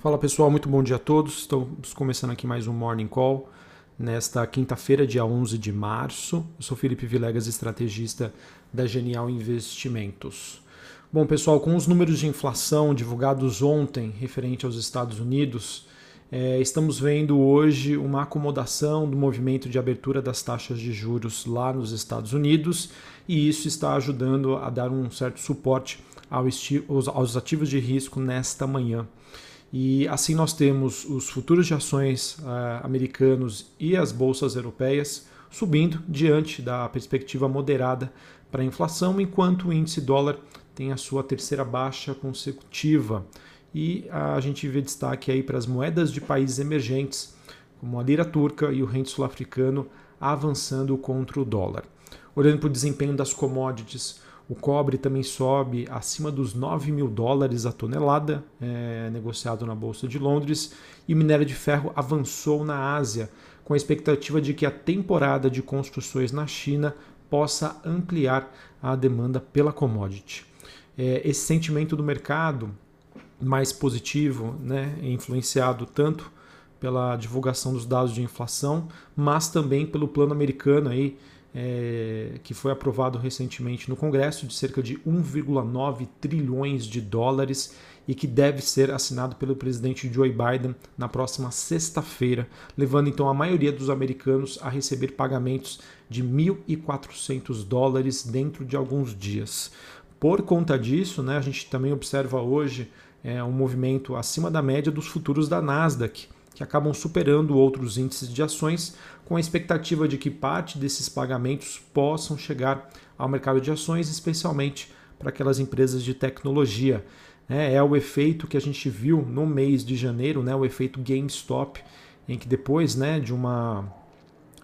Fala pessoal, muito bom dia a todos. Estamos começando aqui mais um Morning Call nesta quinta-feira, dia 11 de março. Eu sou Felipe Vilegas, estrategista da Genial Investimentos. Bom, pessoal, com os números de inflação divulgados ontem referente aos Estados Unidos, é, estamos vendo hoje uma acomodação do movimento de abertura das taxas de juros lá nos Estados Unidos e isso está ajudando a dar um certo suporte aos ativos de risco nesta manhã. E assim nós temos os futuros de ações uh, americanos e as bolsas europeias subindo diante da perspectiva moderada para a inflação, enquanto o índice dólar tem a sua terceira baixa consecutiva. E a gente vê destaque aí para as moedas de países emergentes, como a lira turca e o rente sul-africano, avançando contra o dólar. Olhando para o desempenho das commodities, o cobre também sobe acima dos 9 mil dólares a tonelada, é, negociado na Bolsa de Londres, e minério de ferro avançou na Ásia, com a expectativa de que a temporada de construções na China possa ampliar a demanda pela commodity. É, esse sentimento do mercado mais positivo, né, é influenciado tanto pela divulgação dos dados de inflação, mas também pelo plano americano aí é, que foi aprovado recentemente no Congresso, de cerca de 1,9 trilhões de dólares e que deve ser assinado pelo presidente Joe Biden na próxima sexta-feira, levando então a maioria dos americanos a receber pagamentos de 1.400 dólares dentro de alguns dias. Por conta disso, né, a gente também observa hoje é, um movimento acima da média dos futuros da Nasdaq que acabam superando outros índices de ações, com a expectativa de que parte desses pagamentos possam chegar ao mercado de ações, especialmente para aquelas empresas de tecnologia. É, é o efeito que a gente viu no mês de janeiro, né, o efeito GameStop, em que depois né, de uma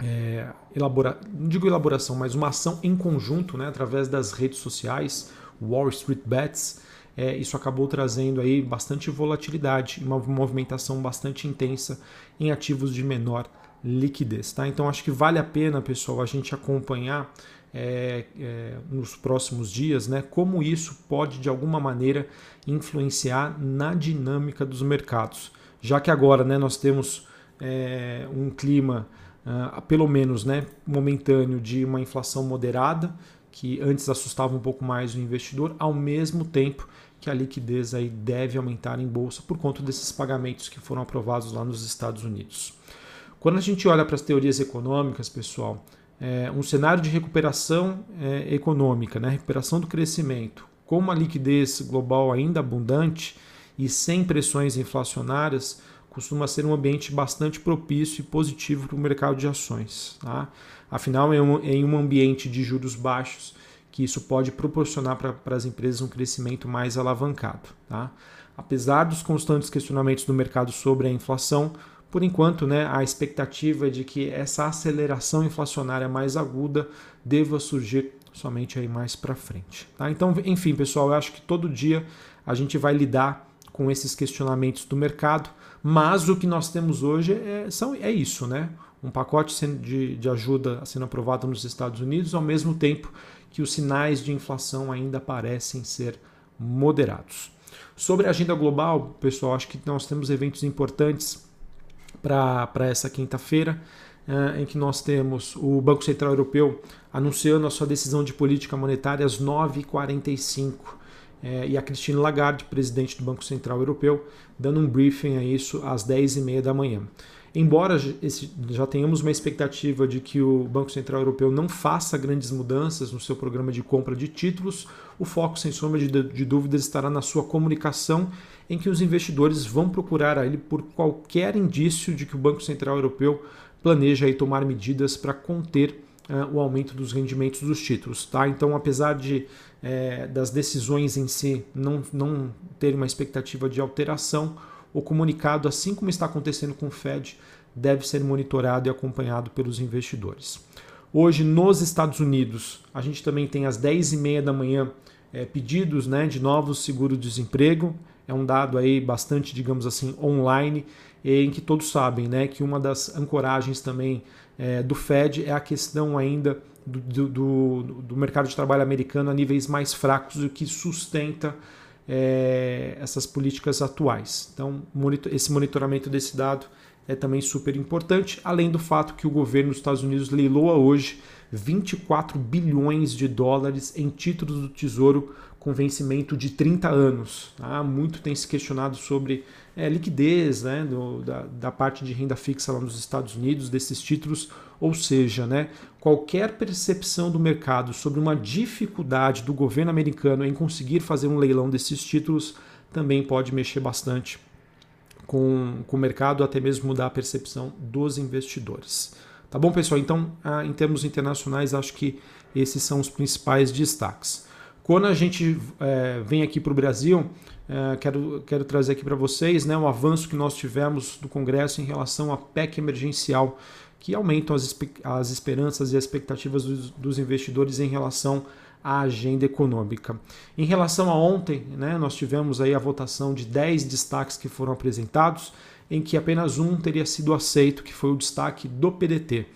é, elabora, não digo elaboração, mas uma ação em conjunto, né, através das redes sociais, Wall Street Bets, é, isso acabou trazendo aí bastante volatilidade uma movimentação bastante intensa em ativos de menor liquidez. Tá? Então acho que vale a pena, pessoal, a gente acompanhar é, é, nos próximos dias né, como isso pode de alguma maneira influenciar na dinâmica dos mercados. Já que agora né, nós temos é, um clima, uh, pelo menos né, momentâneo, de uma inflação moderada, que antes assustava um pouco mais o investidor, ao mesmo tempo que a liquidez aí deve aumentar em bolsa por conta desses pagamentos que foram aprovados lá nos Estados Unidos. Quando a gente olha para as teorias econômicas, pessoal, é um cenário de recuperação é, econômica, né, recuperação do crescimento, com uma liquidez global ainda abundante e sem pressões inflacionárias, costuma ser um ambiente bastante propício e positivo para o mercado de ações. Tá? Afinal, em um ambiente de juros baixos, que isso pode proporcionar para as empresas um crescimento mais alavancado. Tá? Apesar dos constantes questionamentos do mercado sobre a inflação, por enquanto, né, a expectativa é de que essa aceleração inflacionária mais aguda deva surgir somente aí mais para frente. Tá? Então, enfim, pessoal, eu acho que todo dia a gente vai lidar com esses questionamentos do mercado, mas o que nós temos hoje é, são, é isso, né? Um pacote de, de ajuda sendo aprovado nos Estados Unidos, ao mesmo tempo que os sinais de inflação ainda parecem ser moderados. Sobre a agenda global, pessoal, acho que nós temos eventos importantes para essa quinta-feira, eh, em que nós temos o Banco Central Europeu anunciando a sua decisão de política monetária às 9h45 é, e a Christine Lagarde, presidente do Banco Central Europeu, dando um briefing a isso às 10h30 da manhã. Embora já tenhamos uma expectativa de que o Banco Central Europeu não faça grandes mudanças no seu programa de compra de títulos, o foco, sem sombra de, dúvidas, estará na sua comunicação, em que os investidores vão procurar a ele por qualquer indício de que o Banco Central Europeu planeja aí tomar medidas para conter uh, o aumento dos rendimentos dos títulos. Tá? Então, apesar de é, das decisões em si não, não ter uma expectativa de alteração, o comunicado, assim como está acontecendo com o Fed, deve ser monitorado e acompanhado pelos investidores. Hoje, nos Estados Unidos, a gente também tem às 10h30 da manhã é, pedidos né, de novos seguro-desemprego. É um dado aí bastante, digamos assim, online, em que todos sabem né, que uma das ancoragens também é, do Fed é a questão ainda do, do, do, mercado de trabalho americano a níveis mais fracos, o que sustenta é, essas políticas atuais. Então, monitor, esse monitoramento desse dado é também super importante, além do fato que o governo dos Estados Unidos leiloa hoje 24 bilhões de dólares em títulos do Tesouro com vencimento de 30 anos. Tá? Muito tem se questionado sobre é, liquidez né, do, da, da, parte de renda fixa lá nos Estados Unidos desses títulos, ou seja, né, qualquer percepção do mercado sobre uma dificuldade do governo americano em conseguir fazer um leilão desses títulos também pode mexer bastante com, com o mercado, até mesmo mudar a percepção dos investidores. Tá bom, pessoal? Então, ah, em termos internacionais, acho que esses são os principais destaques. Quando a gente é, vem aqui para o Brasil, é, quero, quero trazer aqui para vocês né, o avanço que nós tivemos do Congresso em relação à PEC emergencial, que aumentam as, as esperanças e expectativas dos, dos investidores em relação à agenda econômica. Em relação a ontem, né, nós tivemos aí a votação de 10 destaques que foram apresentados, em que apenas um teria sido aceito, que foi o destaque do PDT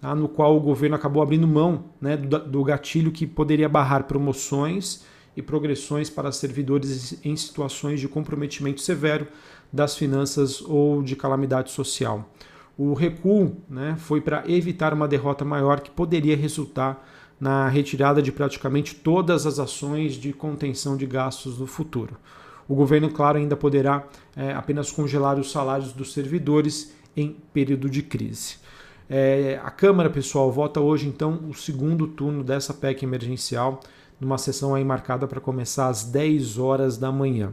tá? no qual o governo acabou abrindo mão né, do, gatilho que poderia barrar promoções e progressões para servidores em situações de comprometimento severo das finanças ou de calamidade social. O recuo né, foi para evitar uma derrota maior que poderia resultar na retirada de praticamente todas as ações de contenção de gastos no futuro. O governo, claro, ainda poderá é, apenas congelar os salários dos servidores em período de crise. É, a Câmara, pessoal, vota hoje então o segundo turno dessa PEC emergencial, numa sessão aí marcada para começar às 10 horas da manhã.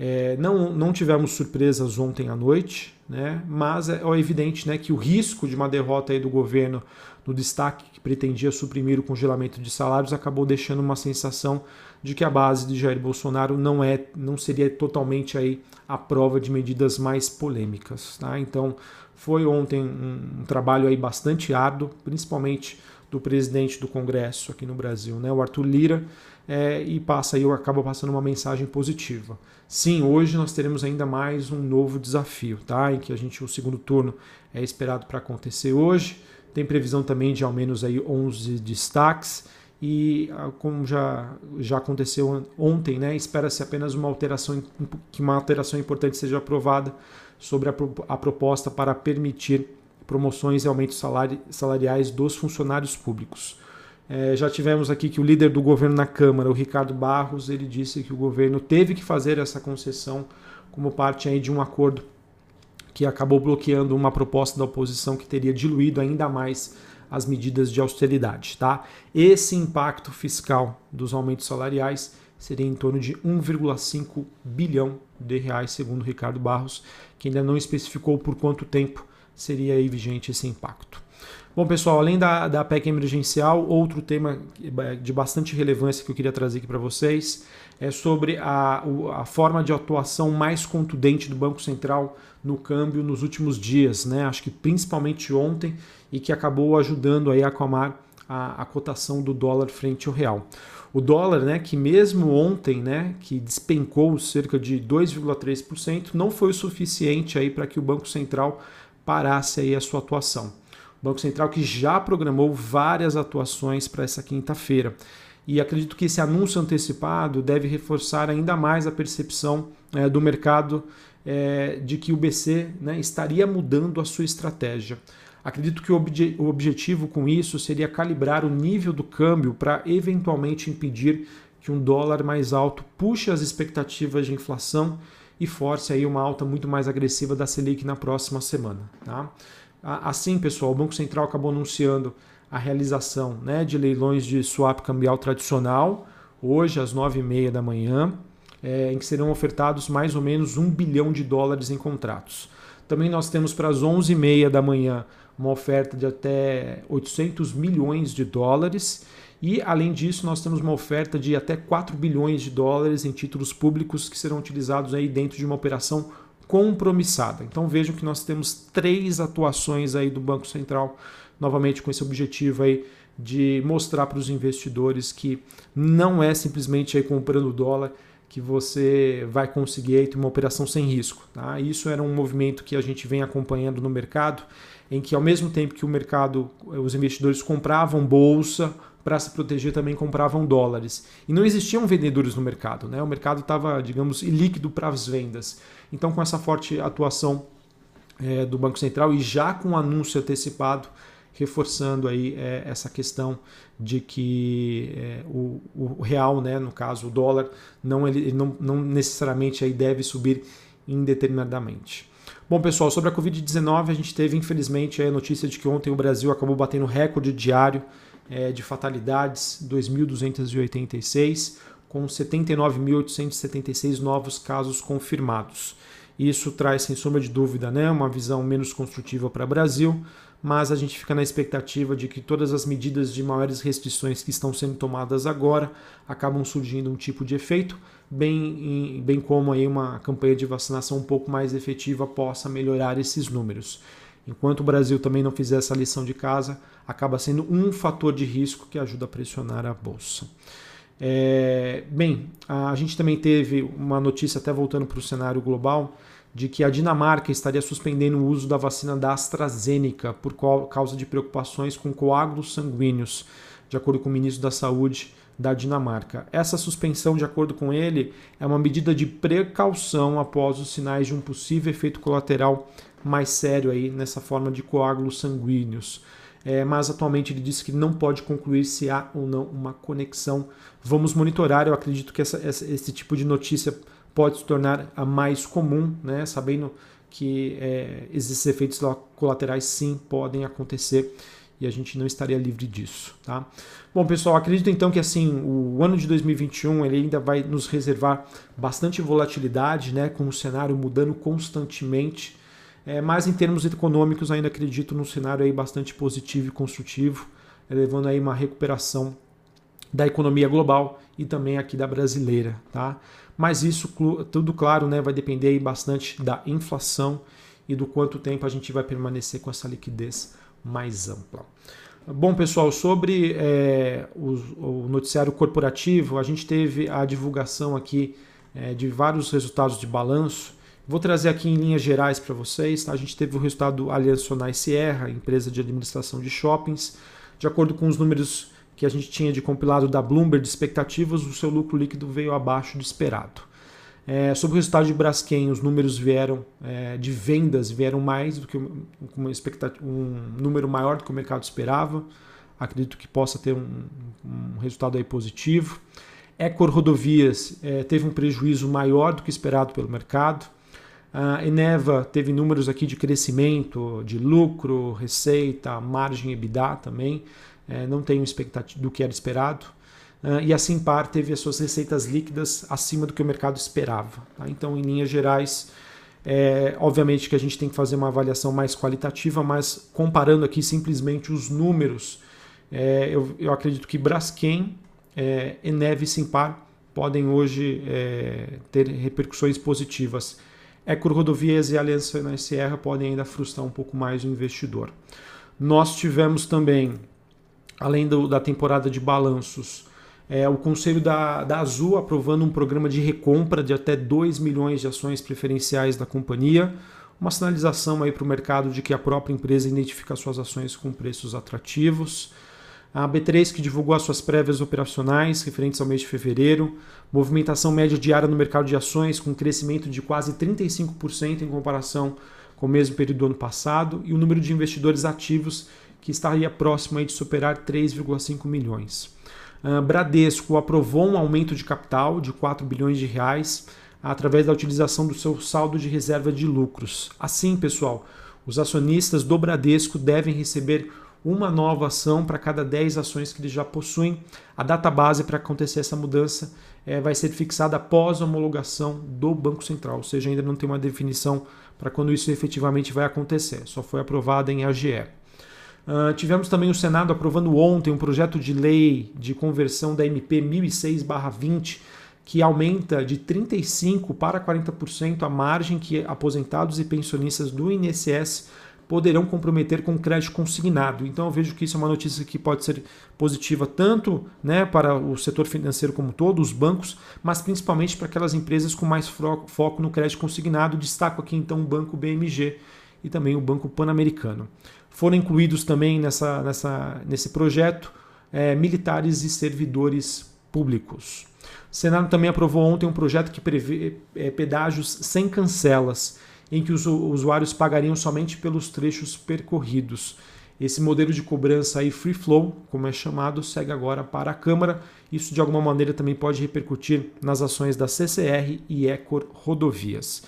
É, não, não tivemos surpresas ontem à noite, né? mas é, é evidente né, que o risco de uma derrota aí do governo no destaque que pretendia suprimir o congelamento de salários acabou deixando uma sensação de que a base de Jair Bolsonaro não é não seria totalmente aí a prova de medidas mais polêmicas. Tá? Então foi ontem um, trabalho aí bastante árduo, principalmente do presidente do Congresso aqui no Brasil, né, o Arthur Lira, é, e passa aí, acaba passando uma mensagem positiva. Sim, hoje nós teremos ainda mais um novo desafio, tá? Em que a gente o segundo turno é esperado para acontecer hoje. Tem previsão também de ao menos aí 11 destaques e ah, como já, já aconteceu ontem, né, espera-se apenas uma alteração que uma alteração importante seja aprovada sobre a, a proposta para permitir promoções e aumentos salari, salariais dos funcionários públicos. É, já tivemos aqui que o líder do governo na Câmara, o Ricardo Barros, ele disse que o governo teve que fazer essa concessão como parte aí de um acordo que acabou bloqueando uma proposta da oposição que teria diluído ainda mais as medidas de austeridade. Tá? Esse impacto fiscal dos aumentos salariais seria em torno de 1,5 bilhão de reais, segundo Ricardo Barros, que ainda não especificou por quanto tempo seria vigente esse impacto. Bom, pessoal, além da, da PEC emergencial, outro tema de bastante relevância que eu queria trazer aqui para vocês é sobre a, a forma de atuação mais contundente do Banco Central no câmbio nos últimos dias, né? Acho que principalmente ontem e que acabou ajudando aí a acalmar a, a cotação do dólar frente ao real. O dólar, né, que mesmo ontem, né, que despencou cerca de 2,3%, não foi o suficiente aí para que o Banco Central parasse aí a sua atuação. O Banco Central que já programou várias atuações para essa quinta-feira. E acredito que esse anúncio antecipado deve reforçar ainda mais a percepção é, do mercado é, de que o BC né, estaria mudando a sua estratégia. Acredito que o, obje o objetivo com isso seria calibrar o nível do câmbio para eventualmente impedir que um dólar mais alto puxe as expectativas de inflação e force aí uma alta muito mais agressiva da Selic na próxima semana. Tá? Assim, pessoal, o Banco Central acabou anunciando a realização né, de leilões de swap cambial tradicional, hoje às 9h30 da manhã, é, em que serão ofertados mais ou menos um bilhão de dólares em contratos. Também nós temos para as 11h30 da manhã uma oferta de até 800 milhões de dólares. E, além disso, nós temos uma oferta de até 4 bilhões de dólares em títulos públicos que serão utilizados aí dentro de uma operação compromissada. Então vejam que nós temos três atuações aí do Banco Central, novamente com esse objetivo aí de mostrar para os investidores que não é simplesmente aí comprando dólar que você vai conseguir uma operação sem risco. Tá? Isso era um movimento que a gente vem acompanhando no mercado, em que ao mesmo tempo que o mercado, os investidores compravam bolsa para se proteger, também compravam dólares. E não existiam vendedores no mercado, né? o mercado estava, digamos, líquido para as vendas. Então, com essa forte atuação é, do Banco Central e já com o anúncio antecipado, reforçando aí é, essa questão de que é, o, o, real, né, no caso o dólar, não, ele, não, não necessariamente aí deve subir indeterminadamente. Bom, pessoal, sobre a Covid-19, a gente teve, infelizmente, a notícia de que ontem o Brasil acabou batendo recorde diário é, de fatalidades, 2.286, com 79.876 novos casos confirmados. Isso traz, sem sombra de dúvida, né, uma visão menos construtiva para o Brasil, mas a gente fica na expectativa de que todas as medidas de maiores restrições que estão sendo tomadas agora acabam surgindo um tipo de efeito, bem, bem como aí uma campanha de vacinação um pouco mais efetiva possa melhorar esses números. Enquanto o Brasil também não fizer essa lição de casa, acaba sendo um fator de risco que ajuda a pressionar a bolsa. É, bem, a gente também teve uma notícia, até voltando para o cenário global, de que a Dinamarca estaria suspendendo o uso da vacina da AstraZeneca por causa de preocupações com coágulos sanguíneos, de acordo com o ministro da Saúde da Dinamarca. Essa suspensão, de acordo com ele, é uma medida de precaução após os sinais de um possível efeito colateral mais sério aí nessa forma de coágulos sanguíneos. É, mas atualmente ele disse que não pode concluir se há ou não uma conexão. Vamos monitorar. Eu acredito que essa, esse tipo de notícia pode se tornar a mais comum, né? sabendo que é, esses efeitos colaterais sim podem acontecer e a gente não estaria livre disso, tá? Bom, pessoal, acredito então que assim o ano de 2021 ele ainda vai nos reservar bastante volatilidade, né, com o cenário mudando constantemente. É, mas em termos econômicos ainda acredito num cenário aí bastante positivo e construtivo, levando aí uma recuperação da economia global e também aqui da brasileira, tá? Mas isso tudo claro, né, vai depender bastante da inflação e do quanto tempo a gente vai permanecer com essa liquidez mais ampla. Bom, pessoal, sobre é, o, o, noticiário corporativo, a gente teve a divulgação aqui é, de vários resultados de balanço. Vou trazer aqui em linhas gerais para vocês. Tá? A gente teve o resultado do Aliança Sonai Sierra, empresa de administração de shoppings. De acordo com os números que a gente tinha de compilado da Bloomberg de expectativas, o seu lucro líquido veio abaixo do esperado. É, sobre o resultado de Braskem, os números vieram é, de vendas vieram mais do que uma expectativa, um número maior do que o mercado esperava. Acredito que possa ter um, um resultado aí positivo. Ecor Rodovias é, teve um prejuízo maior do que esperado pelo mercado. A Eneva teve números aqui de crescimento, de lucro, receita, margem EBITDA também. É, não tem expectativa do que era esperado. Uh, e a Simpar teve as suas receitas líquidas acima do que o mercado esperava. Tá? Então, em linhas gerais, é, obviamente que a gente tem que fazer uma avaliação mais qualitativa, mas comparando aqui simplesmente os números, é, eu, eu, acredito que Braskem, é, Eneve e Simpar podem hoje é, ter repercussões positivas. Ecor Rodovias e Aliança na Sierra podem ainda frustrar um pouco mais o investidor. Nós tivemos também, além do, da temporada de balanços, é, o Conselho da, da Azul aprovando um programa de recompra de até 2 milhões de ações preferenciais da companhia, uma sinalização aí para o mercado de que a própria empresa identifica suas ações com preços atrativos. A B3 que divulgou as suas prévias operacionais referentes ao mês de fevereiro, movimentação média diária no mercado de ações com crescimento de quase 35% em comparação com o mesmo período do ano passado. E o número de investidores ativos que estaria próximo de superar 3,5 milhões. Uh, Bradesco aprovou um aumento de capital de 4 bilhões de reais através da utilização do seu saldo de reserva de lucros. Assim, pessoal, os acionistas do Bradesco devem receber uma nova ação para cada 10 ações que eles já possuem. A data base para acontecer essa mudança é, vai ser fixada após a homologação do Banco Central, ou seja, ainda não tem uma definição para quando isso efetivamente vai acontecer, só foi aprovada em AGE. Uh, tivemos também o Senado aprovando ontem um projeto de lei de conversão da MP 1006-20, que aumenta de 35% para 40% a margem que aposentados e pensionistas do INSS poderão comprometer com crédito consignado. Então eu vejo que isso é uma notícia que pode ser positiva tanto né, para o setor financeiro como todo, os bancos, mas principalmente para aquelas empresas com mais foco no crédito consignado. Destaco aqui então o Banco BMG e também o Banco Pan-Americano. Foram incluídos também nessa, nessa, nesse projeto é, militares e servidores públicos. O Senado também aprovou ontem um projeto que prevê é, pedágios sem cancelas, em que os usuários pagariam somente pelos trechos percorridos. Esse modelo de cobrança aí free flow, como é chamado, segue agora para a Câmara. Isso de alguma maneira também pode repercutir nas ações da CCR e Ecor Rodovias.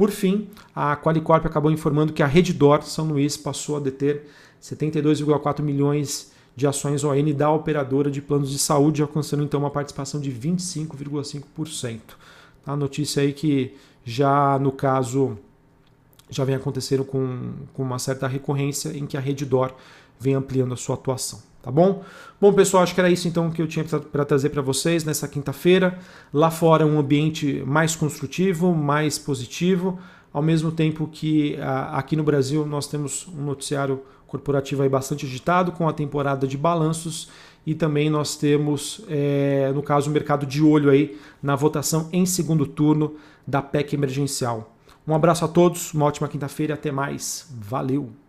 Por fim, a Qualicorp acabou informando que a Reddor São Luís passou a deter 72,4 milhões de ações ON da operadora de planos de saúde, alcançando então uma participação de 25,5%. A notícia aí que já no caso já vem acontecendo com, com uma certa recorrência em que a Reddor vem ampliando a sua atuação. Tá bom? Bom, pessoal, acho que era isso então que eu tinha para trazer para vocês nessa quinta-feira. Lá fora, um ambiente mais construtivo, mais positivo, ao mesmo tempo que aqui no Brasil nós temos um noticiário corporativo aí bastante agitado, com a temporada de balanços e também nós temos, é, no caso, o mercado de olho aí na votação em segundo turno da PEC emergencial. Um abraço a todos, uma ótima quinta-feira e até mais. Valeu!